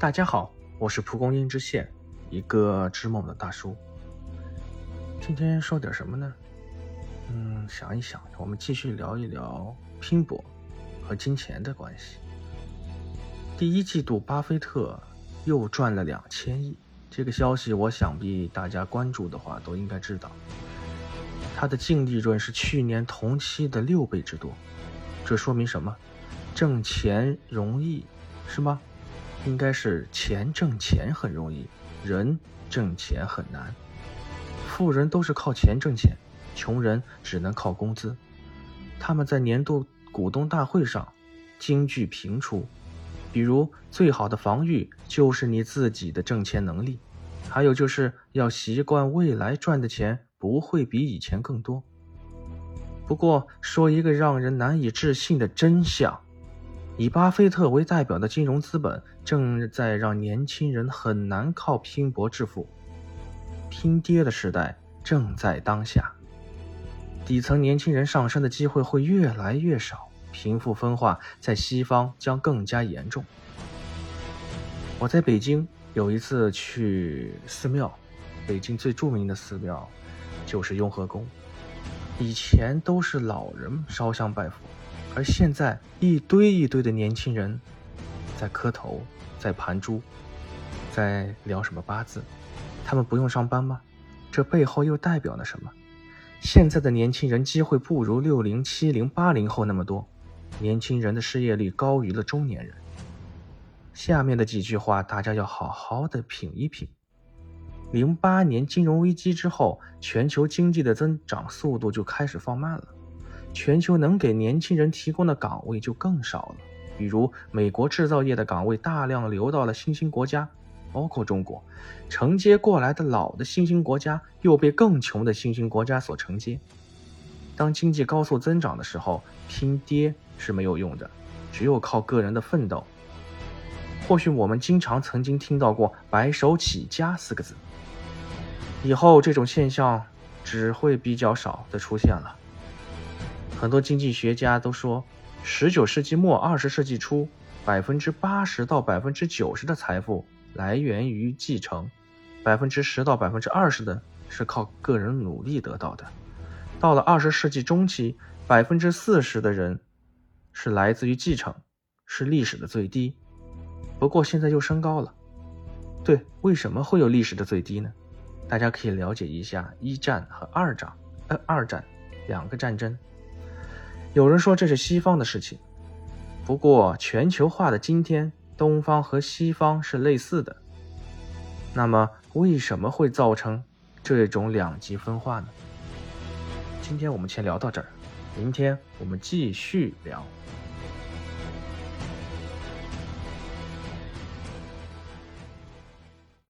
大家好，我是蒲公英之线，一个织梦的大叔。今天说点什么呢？嗯，想一想，我们继续聊一聊拼搏和金钱的关系。第一季度，巴菲特又赚了两千亿，这个消息我想必大家关注的话都应该知道。他的净利润是去年同期的六倍之多，这说明什么？挣钱容易是吗？应该是钱挣钱很容易，人挣钱很难。富人都是靠钱挣钱。穷人只能靠工资。他们在年度股东大会上金句频出，比如“最好的防御就是你自己的挣钱能力”，还有就是要习惯未来赚的钱不会比以前更多。不过，说一个让人难以置信的真相：以巴菲特为代表的金融资本正在让年轻人很难靠拼搏致富，拼爹的时代正在当下。底层年轻人上升的机会会越来越少，贫富分化在西方将更加严重。我在北京有一次去寺庙，北京最著名的寺庙就是雍和宫。以前都是老人烧香拜佛，而现在一堆一堆的年轻人在磕头、在盘珠、在聊什么八字。他们不用上班吗？这背后又代表了什么？现在的年轻人机会不如六零、七零、八零后那么多，年轻人的失业率高于了中年人。下面的几句话大家要好好的品一品。零八年金融危机之后，全球经济的增长速度就开始放慢了，全球能给年轻人提供的岗位就更少了。比如美国制造业的岗位大量流到了新兴国家。包括中国，承接过来的老的新兴国家又被更穷的新兴国家所承接。当经济高速增长的时候，拼爹是没有用的，只有靠个人的奋斗。或许我们经常曾经听到过“白手起家”四个字，以后这种现象只会比较少的出现了。很多经济学家都说，十九世纪末二十世纪初，百分之八十到百分之九十的财富。来源于继承，百分之十到百分之二十的是靠个人努力得到的。到了二十世纪中期，百分之四十的人是来自于继承，是历史的最低。不过现在又升高了。对，为什么会有历史的最低呢？大家可以了解一下一战和二战，呃，二战两个战争。有人说这是西方的事情，不过全球化的今天。东方和西方是类似的，那么为什么会造成这种两极分化呢？今天我们先聊到这儿，明天我们继续聊。